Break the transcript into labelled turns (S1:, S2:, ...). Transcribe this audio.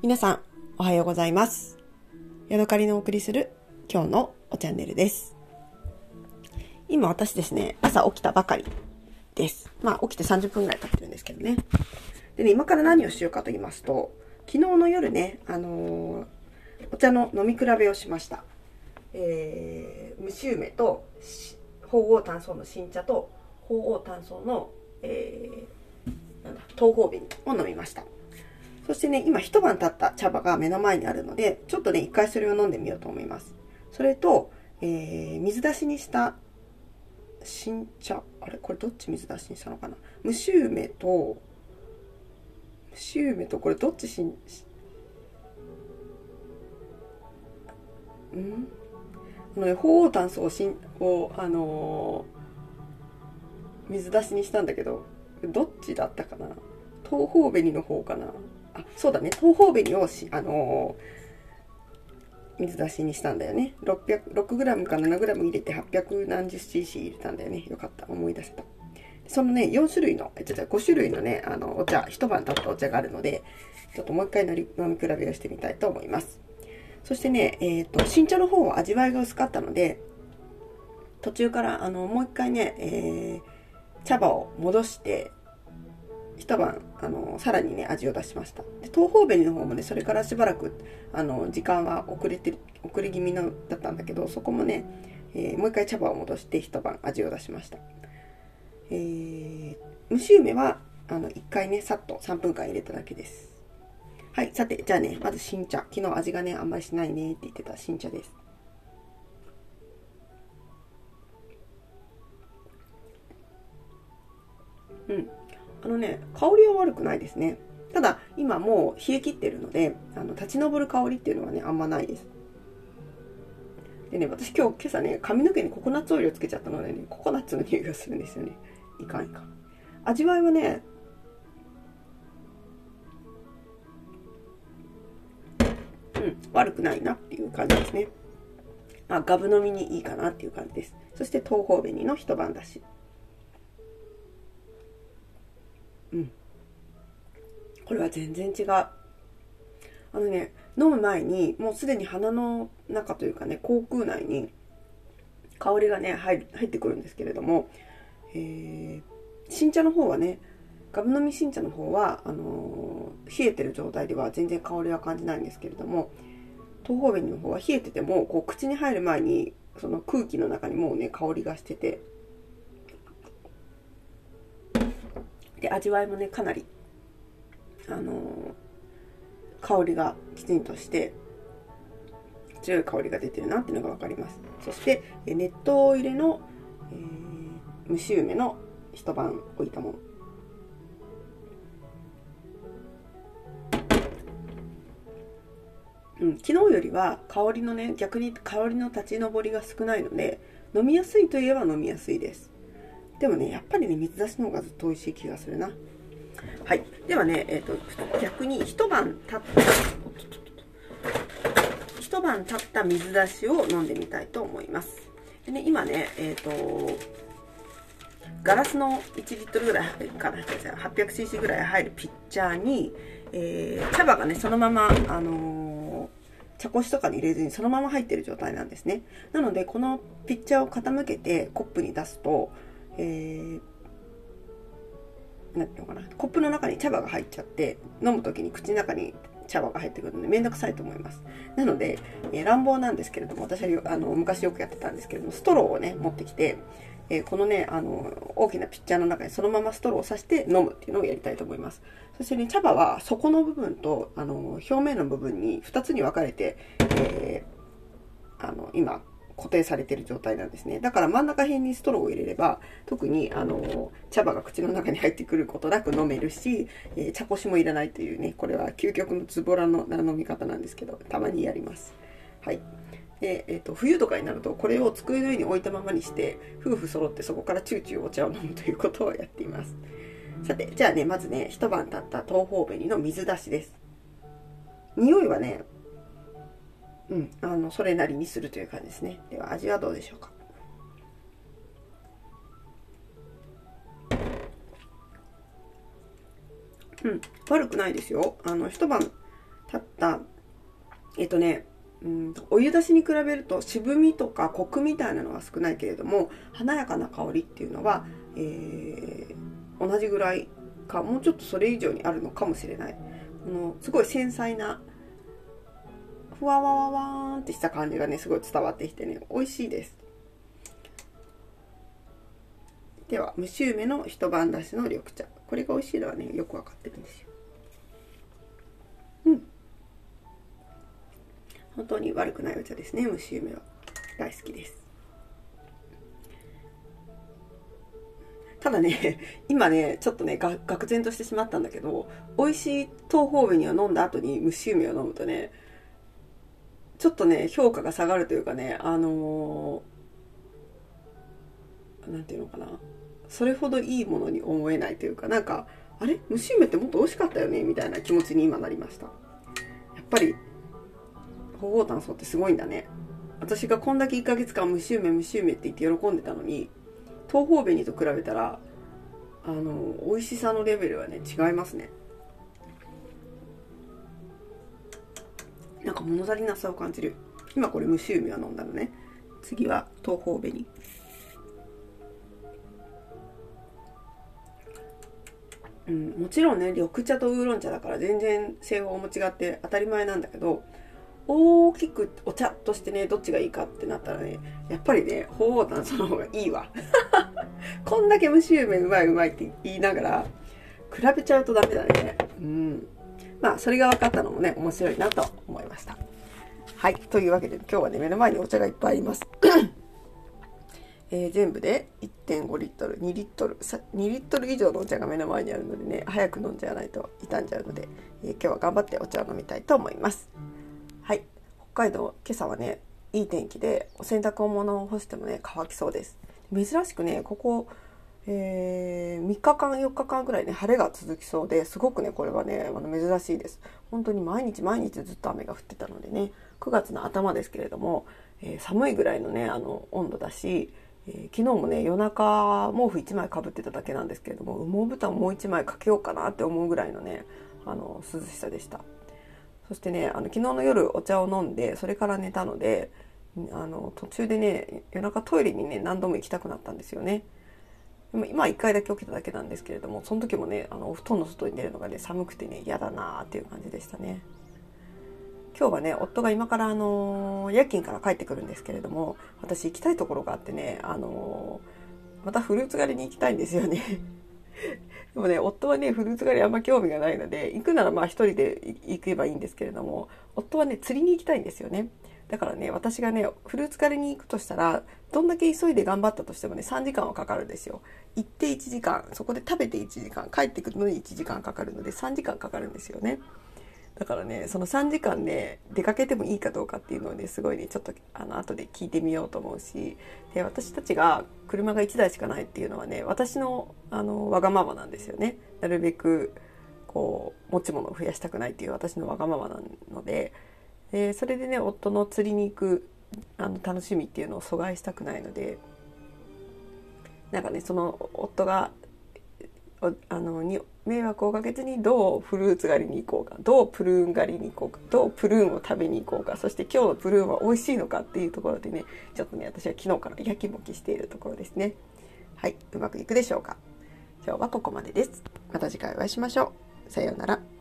S1: 皆さん、おはようございます。ヤドカリのお送りする今日のおチャンネルです。今私ですね、朝起きたばかりです。まあ起きて30分ぐらい経ってるんですけどね。でね、今から何をしようかと言いますと、昨日の夜ね、あのーお茶の飲み比べをしました。えー、蒸し梅と鳳凰炭素の新茶と鳳凰炭素の、えー、なんだ東方紅を飲みました。そしてね、今一晩経った茶葉が目の前にあるので、ちょっとね、一回それを飲んでみようと思います。それと、えー、水出しにした新茶。あれ？これどっち水出しにしたのかな？蒸し梅と、蒸し梅とこれどっち新、ん？あのね、鳳凰炭素をしんを、あのー水出しにしたんだけど、どっちだったかな？東方紅の方かな？あ、そうだね。東方紅をし、あのー水出しにしたんだよね。600、6g か 7g 入れて800何十 cc 入れたんだよね。よかった。思い出せた。そのね、4種類の、え、違う違う、5種類のね、あの、お茶、一晩経ったお茶があるので、ちょっともう一回飲み比べをしてみたいと思います。そしてね、えっ、と、新茶の方は味わいが薄かったので、途中から、あの、もう一回ね、えー、茶葉を戻して、一晩、あの、さらにね、味を出しました。で、東方紅の方もね、それからしばらく、あの、時間は遅れて、遅れ気味の、だったんだけど、そこもね、えーもう一回茶葉を戻して一晩味を出しました。えー、蒸し梅は、あの、一回ね、さっと3分間入れただけです。はい、さて、じゃあね、まず新茶。昨日味がね、あんまりしないねって言ってた新茶です。うん。あのね、香りは悪くないですね。ただ、今もう冷え切ってるので、あの、立ち上る香りっていうのはね、あんまないです。でね、私今日、今朝ね、髪の毛にココナッツオイルをつけちゃったのでね、ココナッツの匂いがするんですよね。いかんいかん。味わいはね、うん、悪くないなっていう感じですね。あ、ガブ飲みにいいかなっていう感じです。そして東方紅の一晩だし。うん。これは全然違う。あのね、飲む前にもうすでに鼻の中というかね、口腔内に香りがね、入ってくるんですけれども、えー、新茶の方はね、ガブ飲み新茶の方はあのー冷えてる状態では全然香りは感じないんですけれども東方紅の方は冷えててもこう口に入る前にその空気の中にもうね香りがしててで味わいもねかなりあのー香りがきちんとして強い香りが出てるなっていうのが分かります。そしてえ熱湯入れの、えー蒸し梅の一晩置いたもの。うん、昨日よりは香りのね逆に香りの立ち上りが少ないので飲みやすいといえば飲みやすいです。でもねやっぱりね水出しの方がずっと美味しい気がするな。はい。ではねえっ、と逆に一晩経った一晩経った水出しを飲んでみたいと思います。でね今ねえっ、とガラスの1リットルぐらいかな。800cc ぐらい入るピッチャーに、えー茶葉がねそのままあのー茶こしとかに入れずにそのまま入ってる状態なんですね。なのでこのピッチャーを傾けてコップに出すと、えー、なんていうのかなコップの中に茶葉が入っちゃって飲む時に口の中に茶葉が入ってくるのでめんどくさいと思いますなので、えー乱暴なんですけれども私はあの昔よくやってたんですけれどもストローをね持ってきてえーこのね、あの、大きなピッチャーの中にそのままストローを刺して飲むっていうのをやりたいと思います。そしてね、茶葉は底の部分と、あの、表面の部分に2つに分かれて、えーあの、今、固定されている状態なんですね。だから真ん中辺にストローを入れれば、特に、あの、茶葉が口の中に入ってくることなく飲めるし、えー茶こしもいらないというね、これは究極のズボラの飲み方なんですけど、たまにやります。はい。で、えっと冬とかになるとこれを机の上に置いたままにして夫婦揃ってそこからチューチューお茶を飲むということをやっていますさてじゃあねまずね一晩経った東方紅の水出しです匂いはねうんあのそれなりにするという感じですね。では味はどうでしょうか？うん悪くないですよ。あの一晩たったえっとねうんお湯出しに比べると渋みとかコクみたいなのは少ないけれども華やかな香りっていうのは、えー、同じぐらいかもうちょっとそれ以上にあるのかもしれない。このすごい繊細なふわわわわーんってした感じがねすごい伝わってきてね美味しいです。では蒸し梅の一晩出しの緑茶。これが美味しいのはねよくわかってるんですよ。うん。本当に悪くないお茶ですね蒸し梅は。大好きです。ただね、今ね、ちょっとね、が、愕然としてしまったんだけど、美味しい東方紅を飲んだ後に蒸し梅を飲むとね、ちょっとね、評価が下がるというかね、あのー、なんていうのかな。それほどいいものに思えないというか、なんか、あれ？蒸し梅ってもっと美味しかったよね？みたいな気持ちに今なりました。やっぱり、保護炭素ってすごいんだね。私がこんだけ1ヶ月間蒸し梅蒸し梅って言って喜んでたのに、東方紅と比べたら、あの、美味しさのレベルはね、違いますね。物足りなさを感じる。今これ蒸し梅は飲んだのね。次は東方紅。うん、もちろんね緑茶とウーロン茶だから全然製法も違って当たり前なんだけど大きくお茶としてねどっちがいいかってなったらねやっぱりね鳳凰炭その方がいいわ こんだけ蒸し梅うまいうまいって言いながら比べちゃうとダメだねうんまあそれが分かったのもね面白いなと思いました。はいというわけで今日はね目の前にお茶がいっぱいあります。えー、全部で1.5リットル2リットル2リットル以上のお茶が目の前にあるのでね早く飲んじゃわないと傷んじゃうので、えー、今日は頑張ってお茶を飲みたいと思います。はい北海道今朝はねいい天気でお洗濯物を干してもね乾きそうです。珍しくねここえー、3日間4日間ぐらいね晴れが続きそうですごくねこれはねあの珍しいです。本当に毎日毎日ずっと雨が降ってたのでね9月の頭ですけれども、えー、寒いぐらいのねあの温度だしえー、昨日もね夜中毛布1枚かぶってただけなんですけれども羽毛布団もう1枚かけようかなって思うぐらいのねあの涼しさでした。そしてねあの昨日の夜お茶を飲んでそれから寝たのであの途中でね夜中トイレにね何度も行きたくなったんですよね。今1回だけ起きただけなんですけれどもその時もねあのお布団の外に出るのがね寒くてね嫌だなーっていう感じでしたね今日はね、夫が今からあの、夜勤から帰ってくるんですけれども、私行きたいところがあってね、あの、またフルーツ狩りに行きたいんですよね。でもね、夫はね、フルーツ狩りあんま興味がないので、行くならまあ一人で行けばいいんですけれども、夫はね、釣りに行きたいんですよね。だからね、私がね、フルーツ狩りに行くとしたら、どんだけ急いで頑張ったとしてもね、3時間はかかるんですよ。行って1時間、そこで食べて1時間、帰ってくるのに1時間かかるので、3時間かかるんですよね。だからねその3時間ね出かけてもいいかどうかっていうのをねすごいねちょっとあの後で聞いてみようと思うしで私たちが車が1台しかないっていうのはね私のあのわがままなんですよねなるべくこう持ち物を増やしたくないっていう私のわがままなのででそれでね夫の釣りに行くあの楽しみっていうのを阻害したくないのでなんかねその夫があのに迷惑をかけずにどうフルーツ狩りに行こうかどうプルーン狩りに行こうかどうプルーンを食べに行こうかそして今日のプルーンは美味しいのかっていうところでねちょっとね私は昨日からやきもきしているところですね。はいうまくいくでしょうか。今日はここまでです。また次回お会いしましょう。さようなら。